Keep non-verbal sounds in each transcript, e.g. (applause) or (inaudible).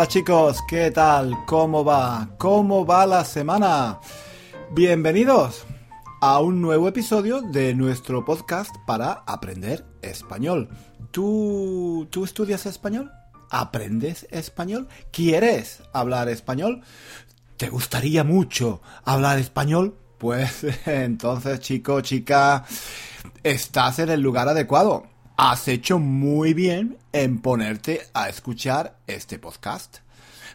Hola chicos, ¿qué tal? ¿Cómo va? ¿Cómo va la semana? Bienvenidos a un nuevo episodio de nuestro podcast para aprender español. ¿Tú, ¿tú estudias español? ¿Aprendes español? ¿Quieres hablar español? ¿Te gustaría mucho hablar español? Pues (laughs) entonces, chico, chica, estás en el lugar adecuado has hecho muy bien en ponerte a escuchar este podcast.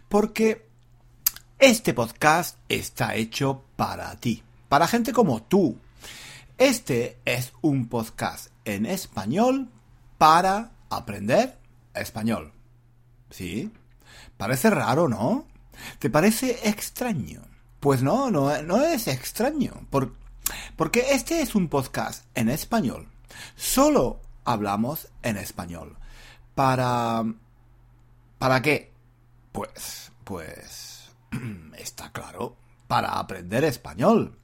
Porque este podcast está hecho para ti, para gente como tú. Este es un podcast en español para aprender español. ¿Sí? Parece raro, ¿no? ¿Te parece extraño? Pues no, no, es extraño. porque este es un podcast en español. Solo hablamos en español. Para... ¿Para qué? Pues... Pues... (clears throat) Está claro. Para aprender español.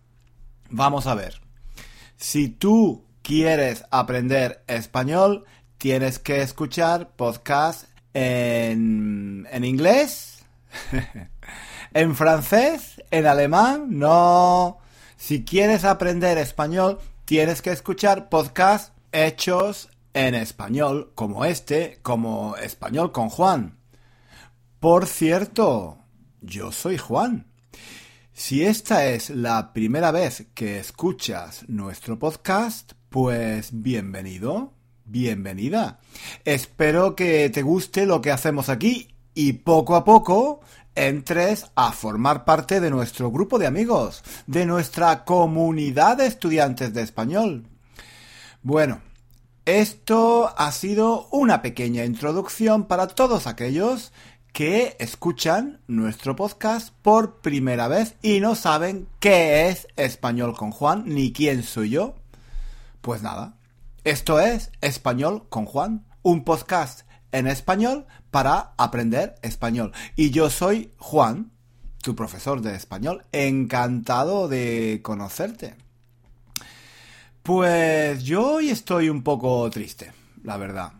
Vamos a ver. Si tú quieres aprender español, tienes que escuchar podcast en, en inglés, (laughs) en francés, en alemán, no. Si quieres aprender español, tienes que escuchar podcast hechos en español como este, como español con Juan. Por cierto, yo soy Juan. Si esta es la primera vez que escuchas nuestro podcast, pues bienvenido, bienvenida. Espero que te guste lo que hacemos aquí y poco a poco entres a formar parte de nuestro grupo de amigos, de nuestra comunidad de estudiantes de español. Bueno, esto ha sido una pequeña introducción para todos aquellos que escuchan nuestro podcast por primera vez y no saben qué es Español con Juan ni quién soy yo. Pues nada, esto es Español con Juan, un podcast en español para aprender español. Y yo soy Juan, tu profesor de español, encantado de conocerte. Pues yo hoy estoy un poco triste, la verdad.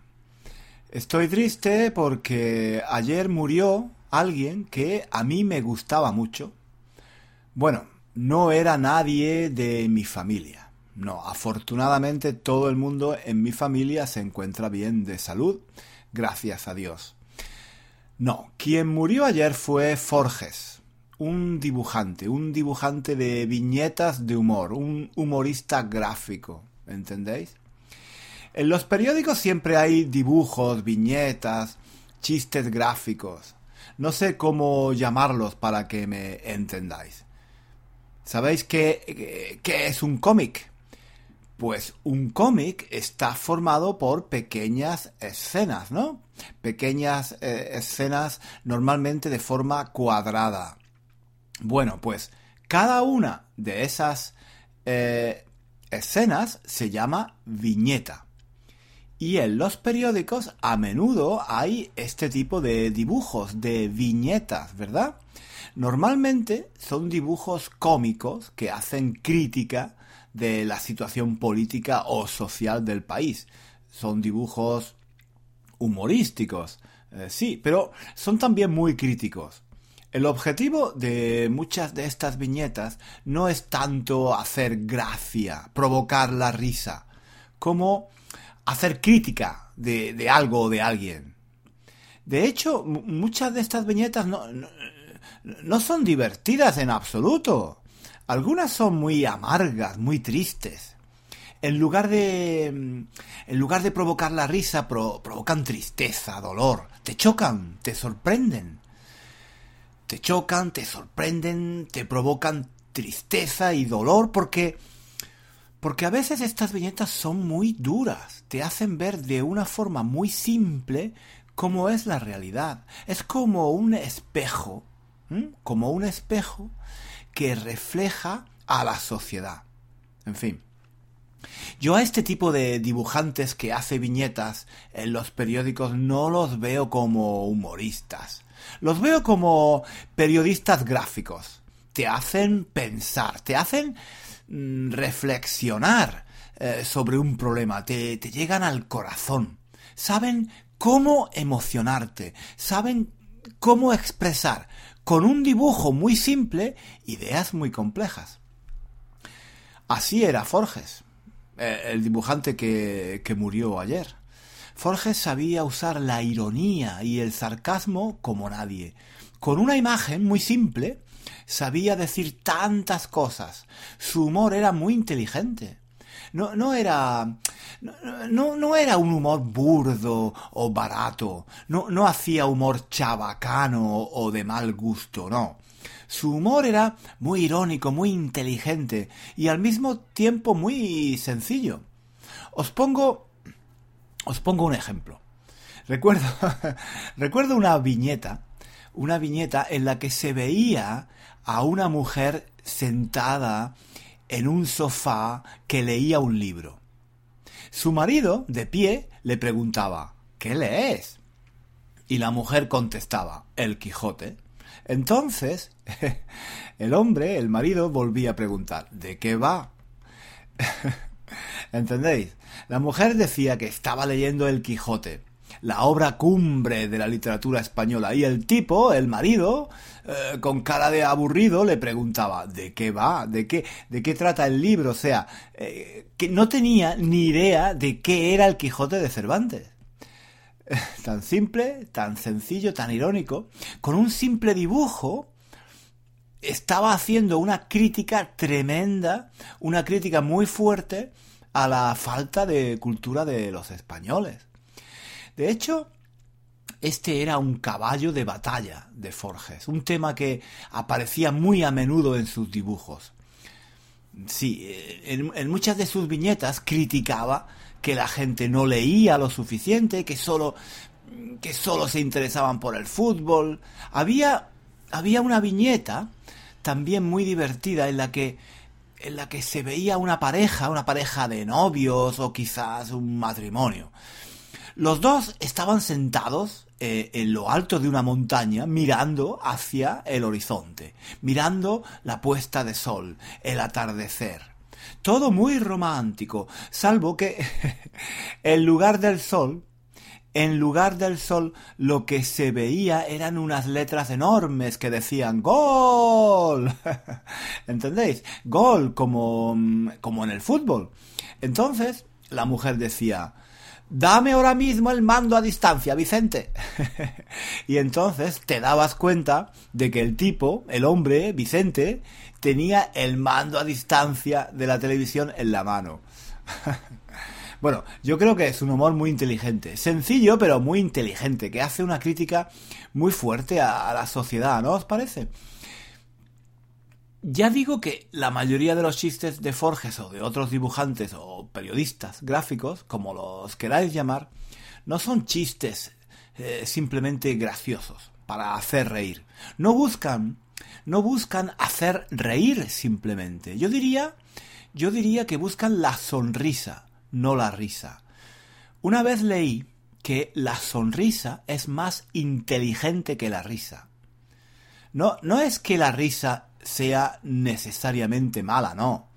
Estoy triste porque ayer murió alguien que a mí me gustaba mucho. Bueno, no era nadie de mi familia. No, afortunadamente todo el mundo en mi familia se encuentra bien de salud, gracias a Dios. No, quien murió ayer fue Forges, un dibujante, un dibujante de viñetas de humor, un humorista gráfico, ¿entendéis? En los periódicos siempre hay dibujos, viñetas, chistes gráficos. No sé cómo llamarlos para que me entendáis. ¿Sabéis qué, es un cómic? Pues un cómic está formado por pequeñas escenas, ¿no? Pequeñas eh, escenas normalmente de forma cuadrada. Bueno, pues cada una de esas eh, escenas se llama viñeta. Y en los periódicos a menudo hay este tipo de dibujos, de viñetas, ¿verdad? Normalmente son dibujos cómicos que hacen crítica de la situación política o social del país. Son dibujos humorísticos, eh, sí, pero son también muy críticos. El objetivo de muchas de estas viñetas no es tanto hacer gracia, provocar la risa, como hacer crítica de, algo o de alguien. De hecho, muchas de estas viñetas no, son divertidas en absoluto. Algunas son muy amargas, muy tristes. En lugar de. En lugar de provocar la risa, provocan tristeza, dolor. Te chocan, te sorprenden te chocan, te sorprenden, te provocan tristeza y dolor porque porque a veces estas viñetas son muy duras, te hacen ver de una forma muy simple cómo es la realidad. Es como un espejo, como un espejo que refleja a la sociedad. En fin. Yo a este tipo de dibujantes que hace viñetas en los periódicos no los veo como humoristas. Los veo como periodistas gráficos. Te hacen pensar, te hacen mm, reflexionar eh, sobre un problema, te, te llegan al corazón. Saben cómo emocionarte, saben cómo expresar con un dibujo muy simple ideas muy complejas. Así era Forges, eh, el dibujante que, que murió ayer. Forges sabía usar la ironía y el sarcasmo como nadie. Con una imagen muy simple, sabía decir tantas cosas. Su humor era muy inteligente. No, no era. No, no, era un humor burdo o barato. No, no hacía humor chabacano o de mal gusto, no. Su humor era muy irónico, muy inteligente y al mismo tiempo muy sencillo. Os pongo. Os pongo un ejemplo. Recuerdo. (laughs) recuerdo una viñeta. Una viñeta en la que se veía a una mujer sentada en un sofá que leía un libro. Su marido, de pie, le preguntaba ¿Qué lees? Y la mujer contestaba El Quijote. Entonces, (laughs) el hombre, el marido, volvía a preguntar ¿De qué va? (laughs) ¿Entendéis? La mujer decía que estaba leyendo El Quijote la obra cumbre de la literatura española. Y el tipo, el marido, eh, con cara de aburrido, le preguntaba ¿de qué va? ¿De qué, de qué trata el libro? O sea, eh, que no tenía ni idea de qué era el Quijote de Cervantes. (laughs) tan simple, tan sencillo, tan irónico, con un simple dibujo, estaba haciendo una crítica tremenda, una crítica muy fuerte a la falta de cultura de los españoles. De hecho, este era un caballo de batalla de Forges, un tema que aparecía muy a menudo en sus dibujos. Sí, en, muchas de sus viñetas criticaba que la gente no leía lo suficiente, que solo, que solo se interesaban por el fútbol. Había, había una viñeta también muy divertida en la que en la que se veía una pareja, una pareja de novios o quizás un matrimonio. Los dos estaban sentados eh, en lo alto de una montaña mirando hacia el horizonte, mirando la puesta de sol, el atardecer. Todo muy romántico, salvo que (laughs) en lugar del sol, en lugar del sol lo que se veía eran unas letras enormes que decían gol. (laughs) ¿Entendéis? Gol como, como en el fútbol. Entonces la mujer decía, dame ahora mismo el mando a distancia, Vicente. (laughs) y entonces te dabas cuenta de que el tipo, el hombre, Vicente, tenía el mando a distancia de la televisión en la mano. (laughs) bueno, yo creo que es un humor muy inteligente, sencillo pero muy inteligente, que hace una crítica muy fuerte a, la sociedad, ¿no os parece? Ya digo que la mayoría de los chistes de Forges o de otros dibujantes o periodistas gráficos, como los queráis llamar, no son chistes eh, simplemente graciosos para hacer reír. No buscan, no buscan hacer reír simplemente. Yo diría, yo diría que buscan la sonrisa, no la risa. Una vez leí que la sonrisa es más inteligente que la risa. No, no es que la risa sea necesariamente mala, no.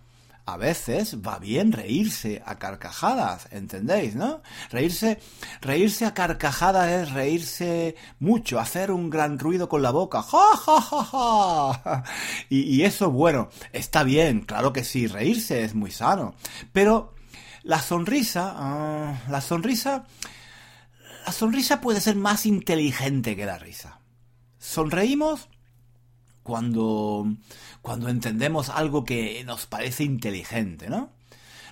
A veces va bien reírse a carcajadas, ¿entendéis, no? Reírse, reírse a carcajadas es reírse mucho, hacer un gran ruido con la boca, ja, ja, ja, ja. Y, y eso, bueno, está bien, claro que sí, reírse es muy sano. Pero la sonrisa, ah, la sonrisa, la sonrisa puede ser más inteligente que la risa. Sonreímos cuando, cuando entendemos algo que nos parece inteligente, ¿no?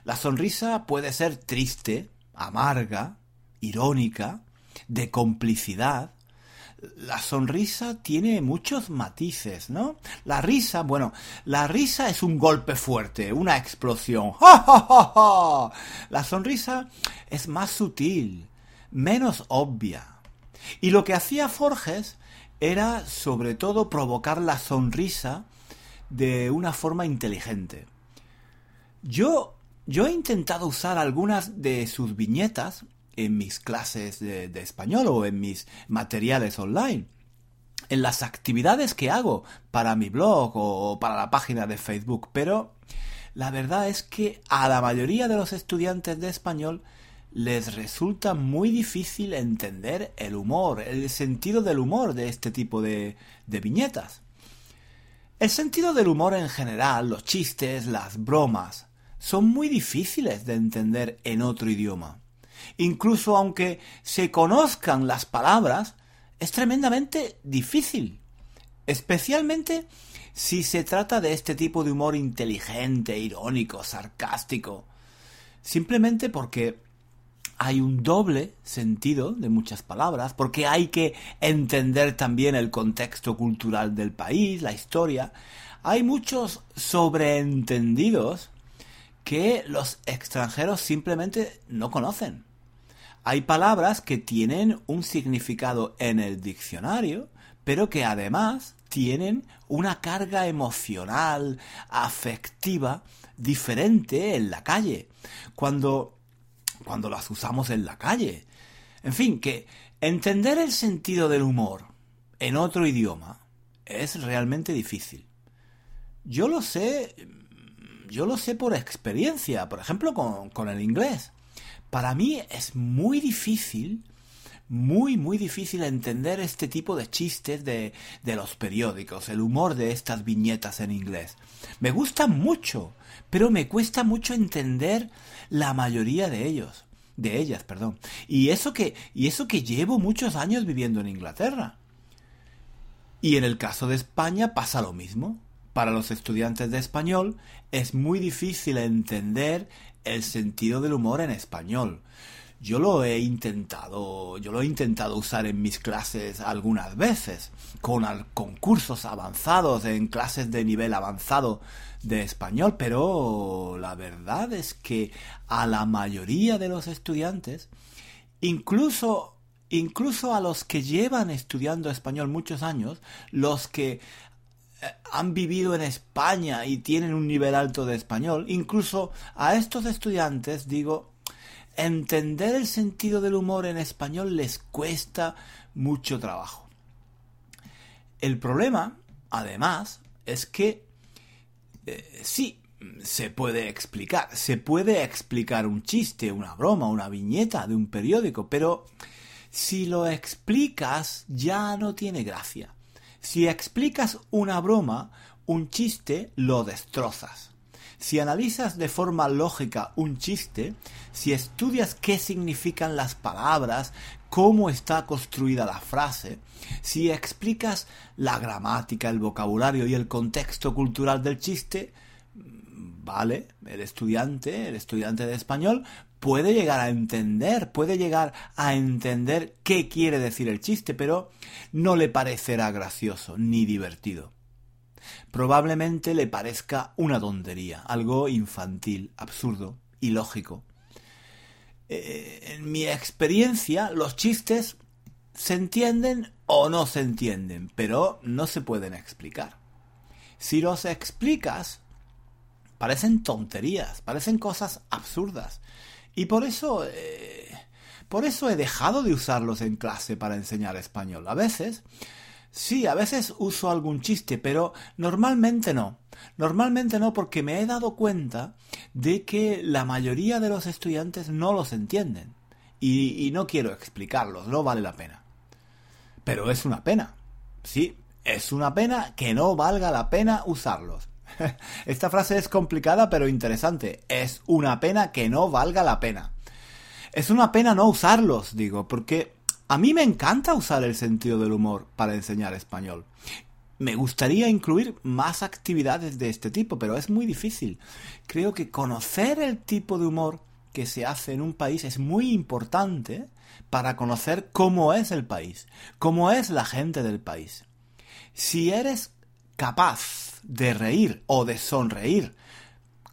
La sonrisa puede ser triste, amarga, irónica, de complicidad. La sonrisa tiene muchos matices, ¿no? La risa, bueno, la risa es un golpe fuerte, una explosión. (laughs) ¡Ja, La sonrisa es más sutil, menos obvia. Y lo que hacía Forges era sobre todo provocar la sonrisa de una forma inteligente. Yo, yo he intentado usar algunas de sus viñetas en mis clases de, español o en mis materiales online en las actividades que hago para mi blog o para la página de Facebook, pero la verdad es que a la mayoría de los estudiantes de español les resulta muy difícil entender el humor, el sentido del humor de este tipo de, de viñetas. El sentido del humor en general, los chistes, las bromas, son muy difíciles de entender en otro idioma. Incluso aunque se conozcan las palabras, es tremendamente difícil. Especialmente si se trata de este tipo de humor inteligente, irónico, sarcástico. Simplemente porque hay un doble sentido de muchas palabras, porque hay que entender también el contexto cultural del país, la historia. Hay muchos sobreentendidos que los extranjeros simplemente no conocen. Hay palabras que tienen un significado en el diccionario, pero que además tienen una carga emocional, afectiva, diferente en la calle. Cuando cuando las usamos en la calle. En fin, que entender el sentido del humor en otro idioma es realmente difícil. Yo lo sé, yo lo sé por experiencia, por ejemplo con, el inglés. Para mí es muy difícil, muy, muy difícil entender este tipo de chistes de, de los periódicos, el humor de estas viñetas en inglés. Me gustan mucho, pero me cuesta mucho entender la mayoría de ellos, de ellas, perdón. Y eso que y eso que llevo muchos años viviendo en Inglaterra. Y en el caso de España pasa lo mismo. Para los estudiantes de español es muy difícil entender el sentido del humor en español. Yo lo he intentado, yo lo he intentado usar en mis clases algunas veces, con concursos avanzados, en clases de nivel avanzado de español, pero la verdad es que a la mayoría de los estudiantes, incluso incluso a los que llevan estudiando español muchos años, los que han vivido en España y tienen un nivel alto de español, incluso a estos estudiantes digo, entender el sentido del humor en español les cuesta mucho trabajo. El problema, además, es que eh, sí, se puede explicar, se puede explicar un chiste, una broma, una viñeta de un periódico, pero si lo explicas ya no tiene gracia. Si explicas una broma, un chiste, lo destrozas. Si analizas de forma lógica un chiste, si estudias qué significan las palabras, cómo está construida la frase, si explicas la gramática, el vocabulario y el contexto cultural del chiste, vale, el estudiante, el estudiante de español, puede llegar a entender, puede llegar a entender qué quiere decir el chiste, pero no le parecerá gracioso ni divertido probablemente le parezca una tontería, algo infantil, absurdo, ilógico. Eh, en mi experiencia, los chistes se entienden o no se entienden, pero no se pueden explicar. Si los explicas, parecen tonterías, parecen cosas absurdas. Y por eso, eh, por eso he dejado de usarlos en clase para enseñar español. A veces Sí, a veces uso algún chiste, pero normalmente no. Normalmente no porque me he dado cuenta de que la mayoría de los estudiantes no los entienden. Y, no quiero explicarlos, no vale la pena. Pero es una pena. Sí, es una pena que no valga la pena usarlos. (laughs) Esta frase es complicada pero interesante. Es una pena que no valga la pena. Es una pena no usarlos, digo, porque a mí me encanta usar el sentido del humor para enseñar español. Me gustaría incluir más actividades de este tipo, pero es muy difícil. Creo que conocer el tipo de humor que se hace en un país es muy importante para conocer cómo es el país, cómo es la gente del país. Si eres capaz de reír o de sonreír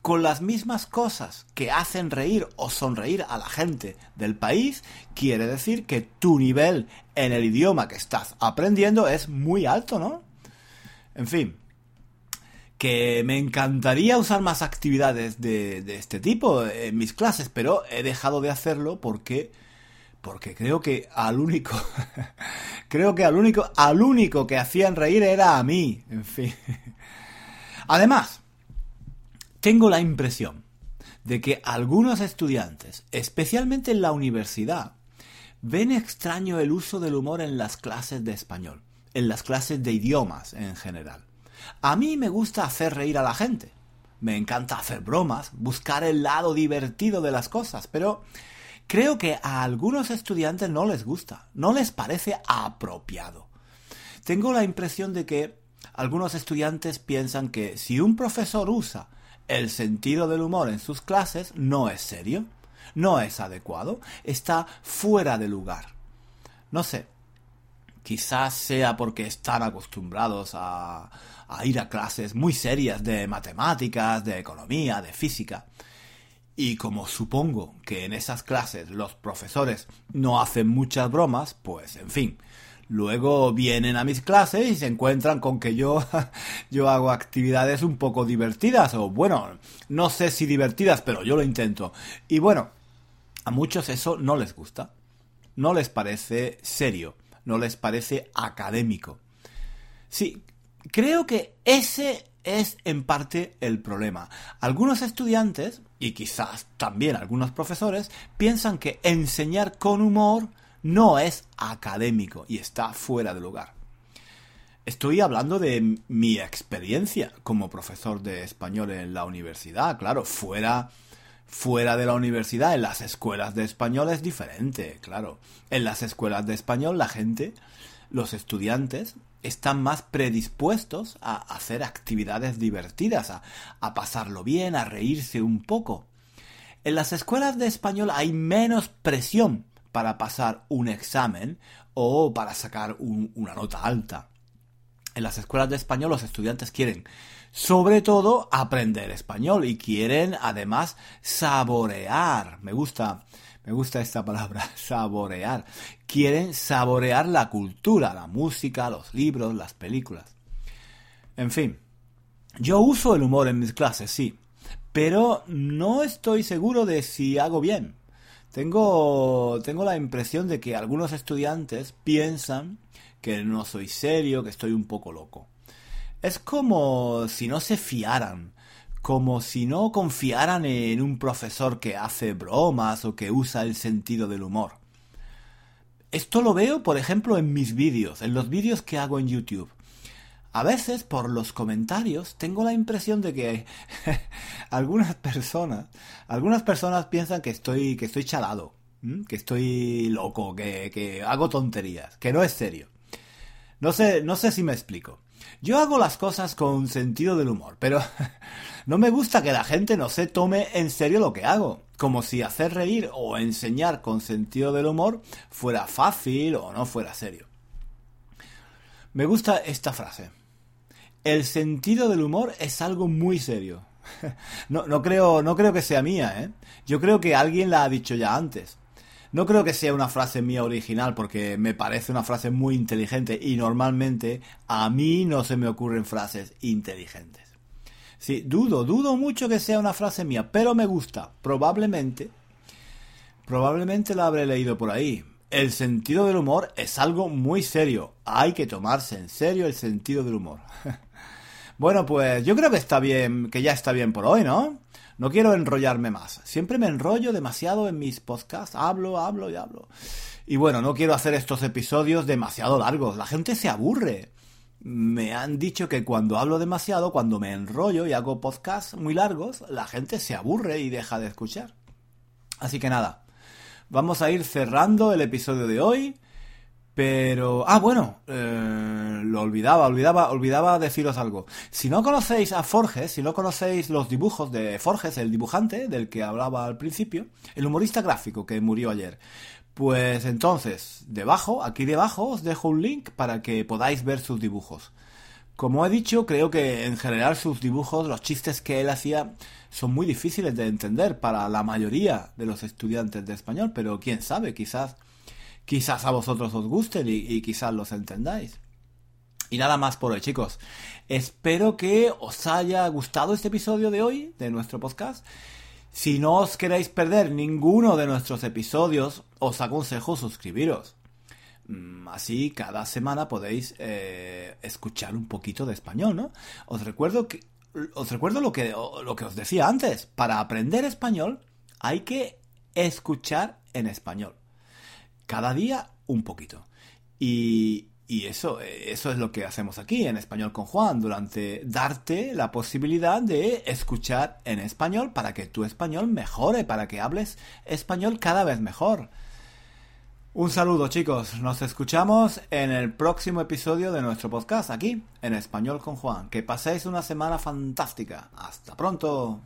con las mismas cosas que hacen reír o sonreír a la gente del país, quiere decir que tu nivel en el idioma que estás aprendiendo es muy alto, ¿no? En fin, que me encantaría usar más actividades de, este tipo en mis clases, pero he dejado de hacerlo porque porque creo que al único (laughs) creo que al único al único que hacían reír era a mí, en fin. Además, tengo la impresión, de que algunos estudiantes, especialmente en la universidad, ven extraño el uso del humor en las clases de español, en las clases de idiomas en general. A mí me gusta hacer reír a la gente. Me encanta hacer bromas, buscar el lado divertido de las cosas, pero creo que a algunos estudiantes no les gusta, no les parece apropiado. Tengo la impresión de que algunos estudiantes piensan que si un profesor usa el sentido del humor en sus clases, no es serio, no es adecuado, está fuera de lugar. No sé, quizás sea porque están acostumbrados a, a ir a clases muy serias de matemáticas, de economía, de física. Y como supongo que en esas clases los profesores no hacen muchas bromas, pues en fin, luego vienen a mis clases y se encuentran con que yo, (laughs) yo hago actividades un poco divertidas, o bueno, no sé si divertidas, pero yo lo intento. Y bueno, a muchos eso no les gusta, no les parece serio, no les parece académico. Sí, creo que ese es en parte el problema. Algunos estudiantes, y quizás también algunos profesores, piensan que enseñar con humor no es académico y está fuera de lugar. Estoy hablando de mi experiencia como profesor de español en la universidad, claro, fuera fuera de la universidad, en las escuelas de español es diferente, claro. En las escuelas de español la gente, los estudiantes, están más predispuestos a hacer actividades divertidas, a, a pasarlo bien, a reírse un poco. En las escuelas de español hay menos presión para pasar un examen o para sacar una nota alta. En las escuelas de español los estudiantes quieren sobre todo aprender español y quieren además saborear. Me gusta me gusta esta palabra, (laughs) saborear. Quieren saborear la cultura, la música, los libros, las películas. En fin, yo uso el humor en mis clases, sí, pero no estoy seguro de si hago bien. Tengo, tengo la impresión de que algunos estudiantes piensan que no soy serio, que estoy un poco loco. Es como si no se fiaran como si no confiaran en un profesor que hace bromas o que usa el sentido del humor. Esto lo veo, por ejemplo, en mis vídeos, en los vídeos que hago en YouTube. A veces, por los comentarios, tengo la impresión de que (laughs) algunas personas, algunas personas piensan que estoy, que estoy chalado, que estoy loco, que, que hago tonterías, que no es serio. No sé, no sé si me explico. Yo hago las cosas con sentido del humor, pero (laughs) no me gusta que la gente no se tome en serio lo que hago, como si hacer reír o enseñar con sentido del humor fuera fácil o no fuera serio. Me gusta esta frase. El sentido del humor es algo muy serio. (laughs) No, no, creo, no creo que sea mía, ¿eh? Yo creo que alguien la ha dicho ya antes. No creo que sea una frase mía original porque me parece una frase muy inteligente y normalmente a mí no se me ocurren frases inteligentes. Sí, dudo, dudo mucho que sea una frase mía, pero me gusta. Probablemente, probablemente la habré leído por ahí. El sentido del humor es algo muy serio. Hay que tomarse en serio el sentido del humor. (laughs) bueno, pues yo creo que está bien, que ya está bien por hoy, ¿no? No quiero enrollarme más. Siempre me enrollo demasiado en mis podcasts. Hablo, hablo y hablo. Y bueno, no quiero hacer estos episodios demasiado largos. La gente se aburre. Me han dicho que cuando hablo demasiado, cuando me enrollo y hago podcasts muy largos, la gente se aburre y deja de escuchar. Así que nada, vamos a ir cerrando el episodio de hoy. Pero, ah, bueno, eh, lo olvidaba, olvidaba, olvidaba deciros algo. Si no conocéis a Forges, si no conocéis los dibujos de Forges, el dibujante del que hablaba al principio, el humorista gráfico que murió ayer, pues entonces, debajo, aquí debajo, os dejo un link para que podáis ver sus dibujos. Como he dicho, creo que en general sus dibujos, los chistes que él hacía, son muy difíciles de entender para la mayoría de los estudiantes de español, pero quién sabe, quizás quizás a vosotros os gusten y, quizás los entendáis. Y nada más por hoy, chicos. Espero que os haya gustado este episodio de hoy de nuestro podcast. Si no os queréis perder ninguno de nuestros episodios, os aconsejo suscribiros. Mm, así cada semana podéis eh, escuchar un poquito de español, ¿no? Os recuerdo que os recuerdo lo que, lo que os decía antes. Para aprender español hay que escuchar en español. Cada día un poquito. Y, y eso, eso es lo que hacemos aquí en Español con Juan, durante darte la posibilidad de escuchar en español para que tu español mejore, para que hables español cada vez mejor. Un saludo chicos, nos escuchamos en el próximo episodio de nuestro podcast aquí en Español con Juan. Que paséis una semana fantástica. Hasta pronto.